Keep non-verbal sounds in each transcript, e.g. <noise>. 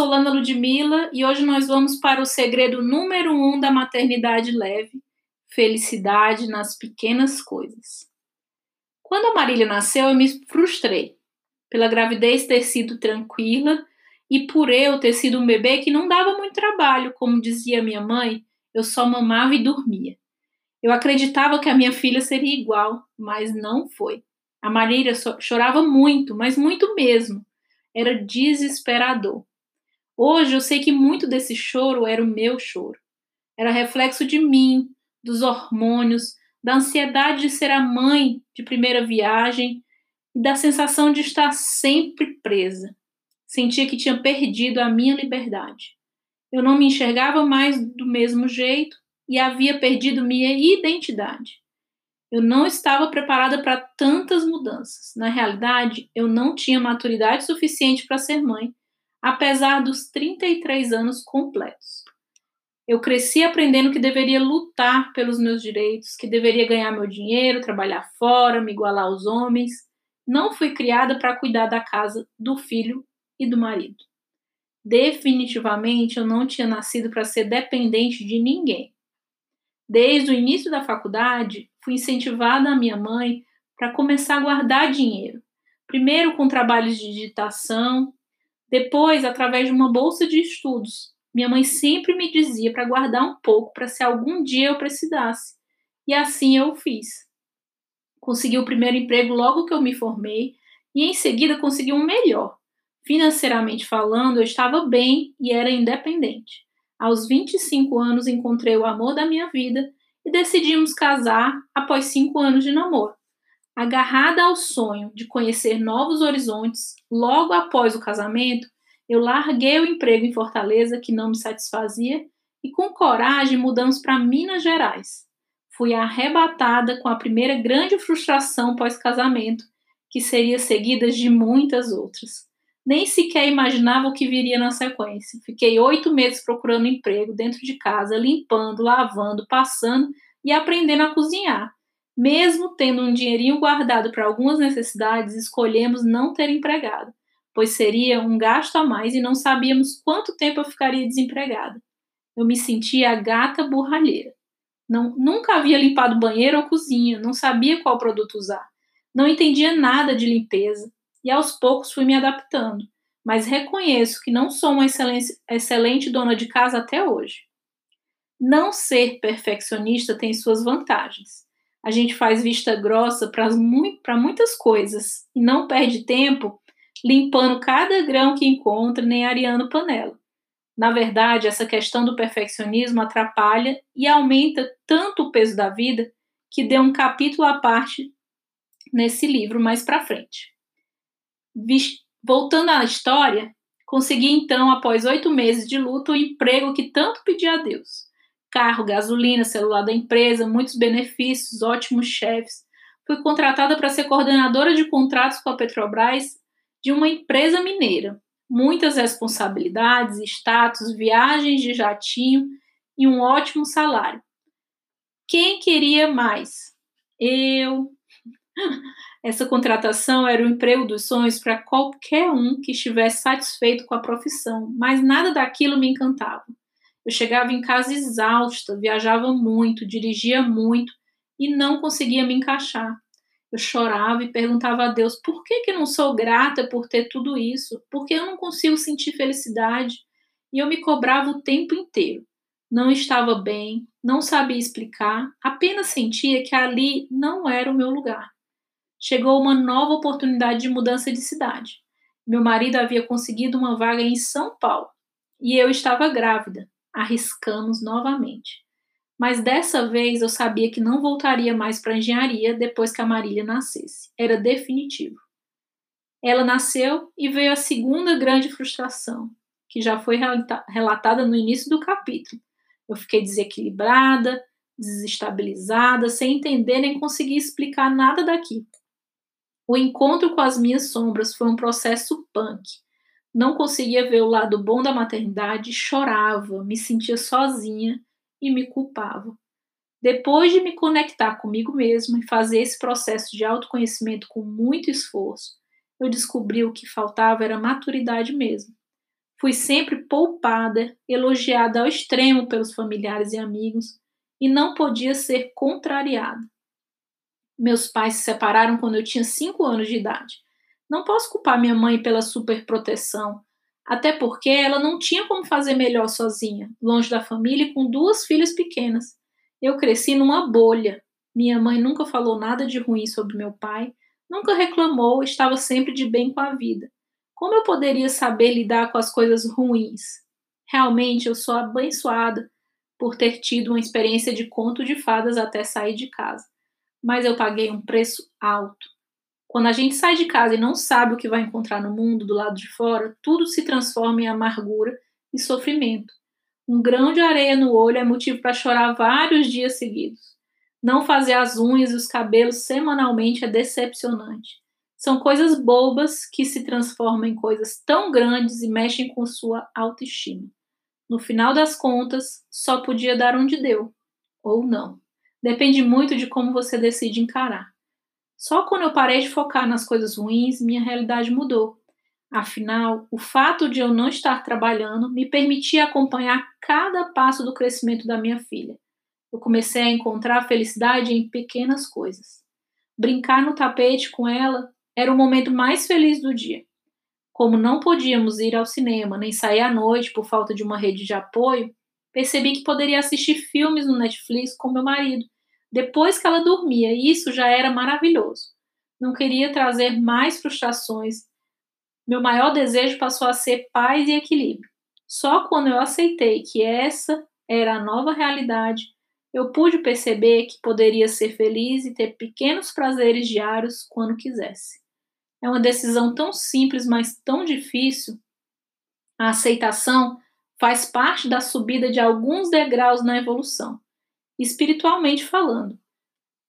sou Lana Ludmilla e hoje nós vamos para o segredo número um da maternidade leve: felicidade nas pequenas coisas. Quando a Marília nasceu, eu me frustrei pela gravidez ter sido tranquila e por eu ter sido um bebê que não dava muito trabalho, como dizia minha mãe, eu só mamava e dormia. Eu acreditava que a minha filha seria igual, mas não foi. A Marília chorava muito, mas muito mesmo. Era desesperador. Hoje eu sei que muito desse choro era o meu choro. Era reflexo de mim, dos hormônios, da ansiedade de ser a mãe de primeira viagem e da sensação de estar sempre presa. Sentia que tinha perdido a minha liberdade. Eu não me enxergava mais do mesmo jeito e havia perdido minha identidade. Eu não estava preparada para tantas mudanças. Na realidade, eu não tinha maturidade suficiente para ser mãe, apesar dos 33 anos completos. Eu cresci aprendendo que deveria lutar pelos meus direitos, que deveria ganhar meu dinheiro, trabalhar fora, me igualar aos homens. Não fui criada para cuidar da casa, do filho e do marido. Definitivamente eu não tinha nascido para ser dependente de ninguém. Desde o início da faculdade, fui incentivada a minha mãe para começar a guardar dinheiro. Primeiro com trabalhos de digitação, depois através de uma bolsa de estudos. Minha mãe sempre me dizia para guardar um pouco para se algum dia eu precisasse. E assim eu fiz. Consegui o primeiro emprego logo que eu me formei e em seguida consegui um melhor. Financeiramente falando, eu estava bem e era independente. Aos 25 anos, encontrei o amor da minha vida e decidimos casar após cinco anos de namoro. Agarrada ao sonho de conhecer novos horizontes, logo após o casamento, eu larguei o emprego em Fortaleza que não me satisfazia e, com coragem, mudamos para Minas Gerais. Fui arrebatada com a primeira grande frustração pós-casamento, que seria seguida de muitas outras. Nem sequer imaginava o que viria na sequência. Fiquei oito meses procurando emprego dentro de casa, limpando, lavando, passando e aprendendo a cozinhar. Mesmo tendo um dinheirinho guardado para algumas necessidades, escolhemos não ter empregado, pois seria um gasto a mais e não sabíamos quanto tempo eu ficaria desempregada. Eu me sentia a gata burralheira. Não, nunca havia limpado banheiro ou cozinha, não sabia qual produto usar, não entendia nada de limpeza, e aos poucos fui me adaptando, mas reconheço que não sou uma excelente, excelente dona de casa até hoje. Não ser perfeccionista tem suas vantagens. A gente faz vista grossa para muitas coisas e não perde tempo limpando cada grão que encontra nem areando panela. Na verdade, essa questão do perfeccionismo atrapalha e aumenta tanto o peso da vida que deu um capítulo à parte nesse livro mais para frente. Voltando à história, consegui então, após oito meses de luta, o emprego que tanto pedi a Deus. Carro, gasolina, celular da empresa, muitos benefícios, ótimos chefes. Fui contratada para ser coordenadora de contratos com a Petrobras de uma empresa mineira. Muitas responsabilidades, status, viagens de jatinho e um ótimo salário. Quem queria mais? Eu. <laughs> Essa contratação era o emprego dos sonhos para qualquer um que estivesse satisfeito com a profissão, mas nada daquilo me encantava. Eu chegava em casa exausta, viajava muito, dirigia muito e não conseguia me encaixar. Eu chorava e perguntava a Deus por que, que não sou grata por ter tudo isso, por que eu não consigo sentir felicidade. E eu me cobrava o tempo inteiro. Não estava bem, não sabia explicar, apenas sentia que ali não era o meu lugar chegou uma nova oportunidade de mudança de cidade. Meu marido havia conseguido uma vaga em São Paulo e eu estava grávida. Arriscamos novamente. Mas dessa vez eu sabia que não voltaria mais para a engenharia depois que a Marília nascesse. Era definitivo. Ela nasceu e veio a segunda grande frustração, que já foi relatada no início do capítulo. Eu fiquei desequilibrada, desestabilizada, sem entender nem conseguir explicar nada daquilo. O encontro com as minhas sombras foi um processo punk. Não conseguia ver o lado bom da maternidade, chorava, me sentia sozinha e me culpava. Depois de me conectar comigo mesma e fazer esse processo de autoconhecimento com muito esforço, eu descobri o que faltava era maturidade mesmo. Fui sempre poupada, elogiada ao extremo pelos familiares e amigos, e não podia ser contrariada. Meus pais se separaram quando eu tinha cinco anos de idade. Não posso culpar minha mãe pela superproteção, até porque ela não tinha como fazer melhor sozinha, longe da família e com duas filhas pequenas. Eu cresci numa bolha. Minha mãe nunca falou nada de ruim sobre meu pai, nunca reclamou, estava sempre de bem com a vida. Como eu poderia saber lidar com as coisas ruins? Realmente eu sou abençoada por ter tido uma experiência de conto de fadas até sair de casa mas eu paguei um preço alto. Quando a gente sai de casa e não sabe o que vai encontrar no mundo do lado de fora, tudo se transforma em amargura e sofrimento. Um grão de areia no olho é motivo para chorar vários dias seguidos. Não fazer as unhas e os cabelos semanalmente é decepcionante. São coisas bobas que se transformam em coisas tão grandes e mexem com sua autoestima. No final das contas, só podia dar onde deu, ou não. Depende muito de como você decide encarar. Só quando eu parei de focar nas coisas ruins, minha realidade mudou. Afinal, o fato de eu não estar trabalhando me permitia acompanhar cada passo do crescimento da minha filha. Eu comecei a encontrar felicidade em pequenas coisas. Brincar no tapete com ela era o momento mais feliz do dia. Como não podíamos ir ao cinema nem sair à noite por falta de uma rede de apoio, percebi que poderia assistir filmes no Netflix com meu marido, depois que ela dormia, e isso já era maravilhoso. Não queria trazer mais frustrações. Meu maior desejo passou a ser paz e equilíbrio. Só quando eu aceitei que essa era a nova realidade, eu pude perceber que poderia ser feliz e ter pequenos prazeres diários quando quisesse. É uma decisão tão simples, mas tão difícil. A aceitação faz parte da subida de alguns degraus na evolução, espiritualmente falando.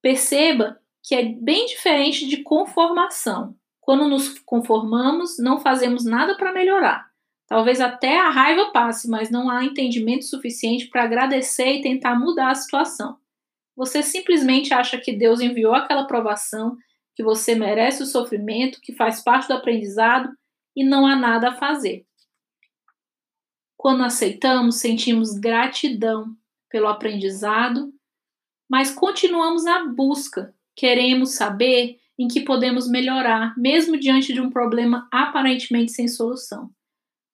Perceba que é bem diferente de conformação. Quando nos conformamos, não fazemos nada para melhorar. Talvez até a raiva passe, mas não há entendimento suficiente para agradecer e tentar mudar a situação. Você simplesmente acha que Deus enviou aquela provação, que você merece o sofrimento, que faz parte do aprendizado e não há nada a fazer. Quando aceitamos, sentimos gratidão pelo aprendizado, mas continuamos na busca. Queremos saber em que podemos melhorar, mesmo diante de um problema aparentemente sem solução.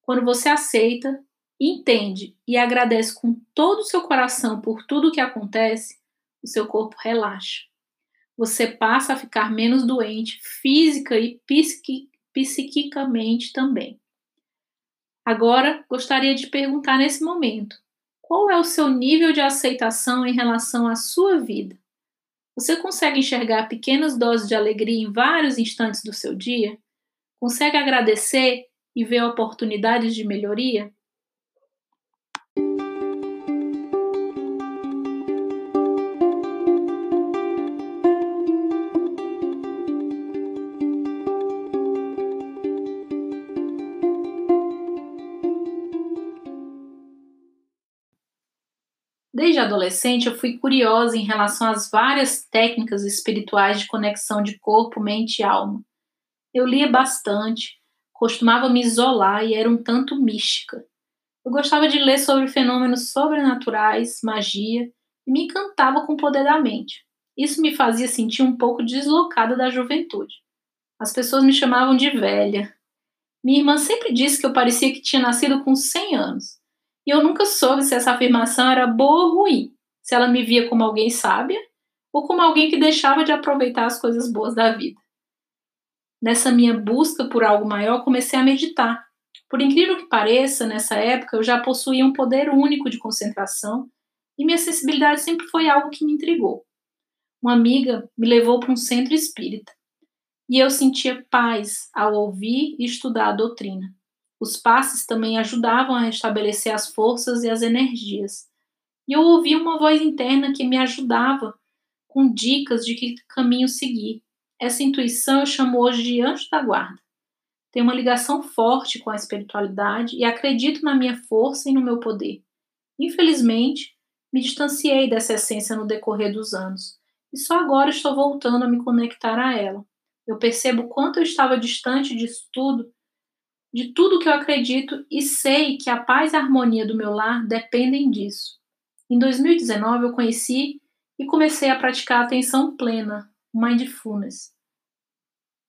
Quando você aceita, entende e agradece com todo o seu coração por tudo o que acontece, o seu corpo relaxa. Você passa a ficar menos doente física e psiquicamente também. Agora, gostaria de perguntar nesse momento: qual é o seu nível de aceitação em relação à sua vida? Você consegue enxergar pequenas doses de alegria em vários instantes do seu dia? Consegue agradecer e ver oportunidades de melhoria? Adolescente, eu fui curiosa em relação às várias técnicas espirituais de conexão de corpo, mente e alma. Eu lia bastante, costumava me isolar e era um tanto mística. Eu gostava de ler sobre fenômenos sobrenaturais, magia, e me encantava com o poder da mente. Isso me fazia sentir um pouco deslocada da juventude. As pessoas me chamavam de velha. Minha irmã sempre disse que eu parecia que tinha nascido com 100 anos. E eu nunca soube se essa afirmação era boa ou ruim, se ela me via como alguém sábia ou como alguém que deixava de aproveitar as coisas boas da vida. Nessa minha busca por algo maior, comecei a meditar. Por incrível que pareça, nessa época eu já possuía um poder único de concentração e minha sensibilidade sempre foi algo que me intrigou. Uma amiga me levou para um centro espírita e eu sentia paz ao ouvir e estudar a doutrina. Os passes também ajudavam a restabelecer as forças e as energias. E eu ouvia uma voz interna que me ajudava com dicas de que caminho seguir. Essa intuição eu chamo hoje de anjo da guarda. Tenho uma ligação forte com a espiritualidade e acredito na minha força e no meu poder. Infelizmente, me distanciei dessa essência no decorrer dos anos e só agora estou voltando a me conectar a ela. Eu percebo quanto eu estava distante disso tudo de tudo que eu acredito e sei que a paz e a harmonia do meu lar dependem disso. Em 2019 eu conheci e comecei a praticar a atenção plena, mindfulness.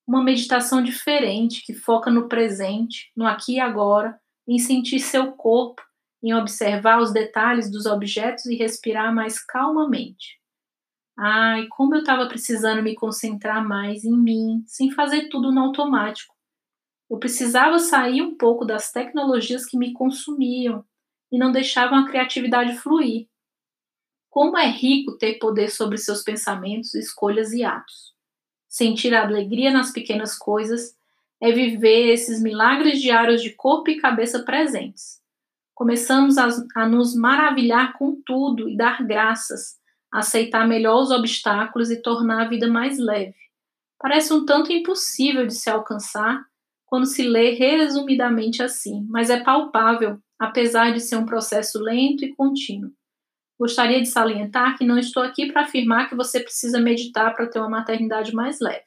Uma meditação diferente que foca no presente, no aqui e agora, em sentir seu corpo, em observar os detalhes dos objetos e respirar mais calmamente. Ai, como eu estava precisando me concentrar mais em mim, sem fazer tudo no automático. Eu precisava sair um pouco das tecnologias que me consumiam e não deixavam a criatividade fluir. Como é rico ter poder sobre seus pensamentos, escolhas e atos. Sentir a alegria nas pequenas coisas é viver esses milagres diários de corpo e cabeça presentes. Começamos a, a nos maravilhar com tudo e dar graças, aceitar melhor os obstáculos e tornar a vida mais leve. Parece um tanto impossível de se alcançar, quando se lê resumidamente assim, mas é palpável, apesar de ser um processo lento e contínuo. Gostaria de salientar que não estou aqui para afirmar que você precisa meditar para ter uma maternidade mais leve.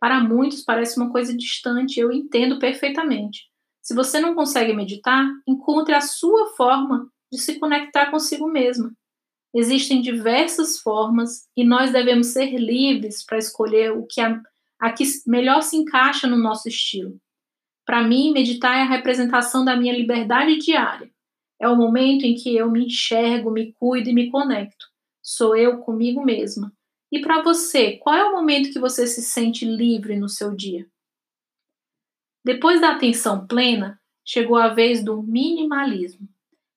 Para muitos parece uma coisa distante, eu entendo perfeitamente. Se você não consegue meditar, encontre a sua forma de se conectar consigo mesma. Existem diversas formas e nós devemos ser livres para escolher o que a a que melhor se encaixa no nosso estilo. Para mim, meditar é a representação da minha liberdade diária. É o momento em que eu me enxergo, me cuido e me conecto. Sou eu comigo mesma. E para você, qual é o momento que você se sente livre no seu dia? Depois da atenção plena, chegou a vez do minimalismo.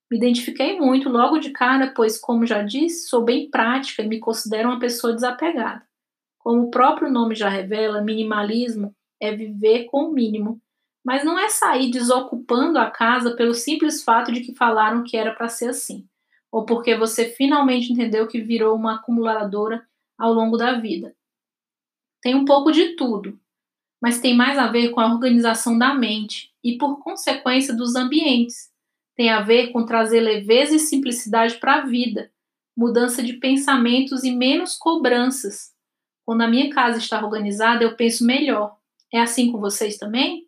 Me identifiquei muito logo de cara, pois, como já disse, sou bem prática e me considero uma pessoa desapegada. Como o próprio nome já revela, minimalismo é viver com o mínimo, mas não é sair desocupando a casa pelo simples fato de que falaram que era para ser assim, ou porque você finalmente entendeu que virou uma acumuladora ao longo da vida. Tem um pouco de tudo, mas tem mais a ver com a organização da mente e, por consequência, dos ambientes. Tem a ver com trazer leveza e simplicidade para a vida, mudança de pensamentos e menos cobranças, quando a minha casa está organizada, eu penso melhor. É assim com vocês também?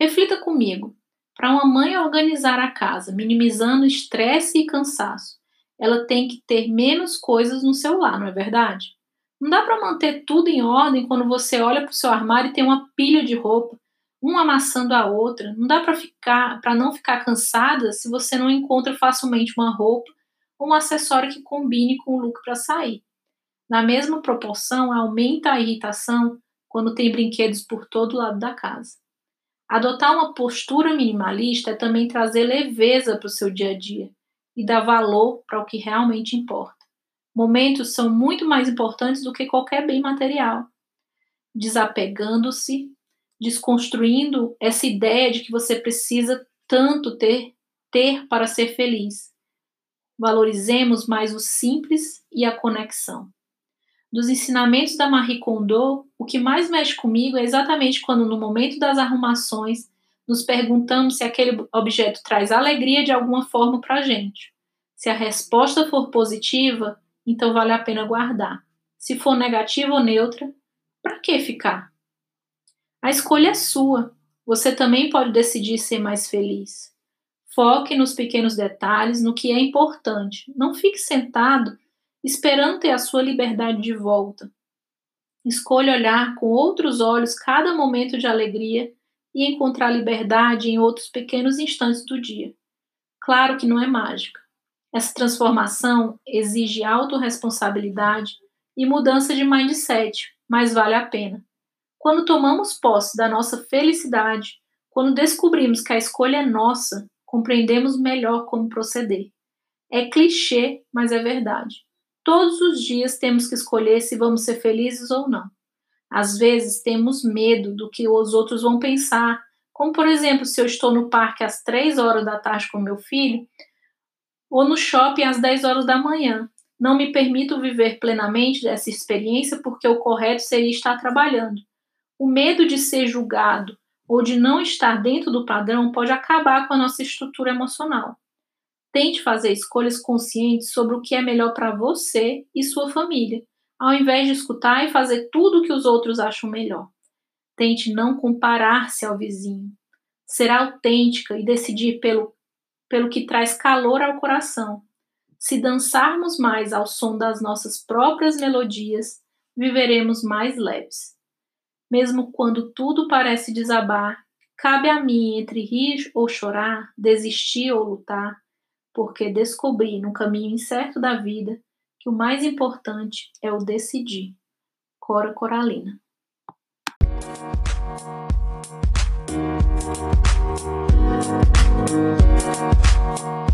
Reflita comigo. Para uma mãe organizar a casa, minimizando estresse e cansaço, ela tem que ter menos coisas no seu lar, não é verdade? Não dá para manter tudo em ordem quando você olha para o seu armário e tem uma pilha de roupa, uma amassando a outra. Não dá para ficar, para não ficar cansada se você não encontra facilmente uma roupa ou um acessório que combine com o look para sair. Na mesma proporção, aumenta a irritação quando tem brinquedos por todo lado da casa. Adotar uma postura minimalista é também trazer leveza para o seu dia a dia e dar valor para o que realmente importa. Momentos são muito mais importantes do que qualquer bem material. Desapegando-se, desconstruindo essa ideia de que você precisa tanto ter, ter para ser feliz. Valorizemos mais o simples e a conexão dos ensinamentos da Marie Kondo, o que mais mexe comigo é exatamente quando, no momento das arrumações, nos perguntamos se aquele objeto traz alegria de alguma forma para a gente. Se a resposta for positiva, então vale a pena guardar. Se for negativa ou neutra, para que ficar? A escolha é sua. Você também pode decidir ser mais feliz. Foque nos pequenos detalhes, no que é importante. Não fique sentado esperando ter a sua liberdade de volta. Escolha olhar com outros olhos cada momento de alegria e encontrar liberdade em outros pequenos instantes do dia. Claro que não é mágica. Essa transformação exige autorresponsabilidade e mudança de mindset, mas vale a pena. Quando tomamos posse da nossa felicidade, quando descobrimos que a escolha é nossa, compreendemos melhor como proceder. É clichê, mas é verdade. Todos os dias temos que escolher se vamos ser felizes ou não. Às vezes temos medo do que os outros vão pensar, como por exemplo, se eu estou no parque às 3 horas da tarde com meu filho ou no shopping às 10 horas da manhã. Não me permito viver plenamente dessa experiência porque o correto seria estar trabalhando. O medo de ser julgado ou de não estar dentro do padrão pode acabar com a nossa estrutura emocional. Tente fazer escolhas conscientes sobre o que é melhor para você e sua família, ao invés de escutar e fazer tudo o que os outros acham melhor. Tente não comparar-se ao vizinho. ser autêntica e decidir pelo, pelo que traz calor ao coração. Se dançarmos mais ao som das nossas próprias melodias, viveremos mais leves. Mesmo quando tudo parece desabar, cabe a mim entre rir ou chorar, desistir ou lutar, porque descobri no caminho incerto da vida que o mais importante é o decidir. Cora Coralina. You.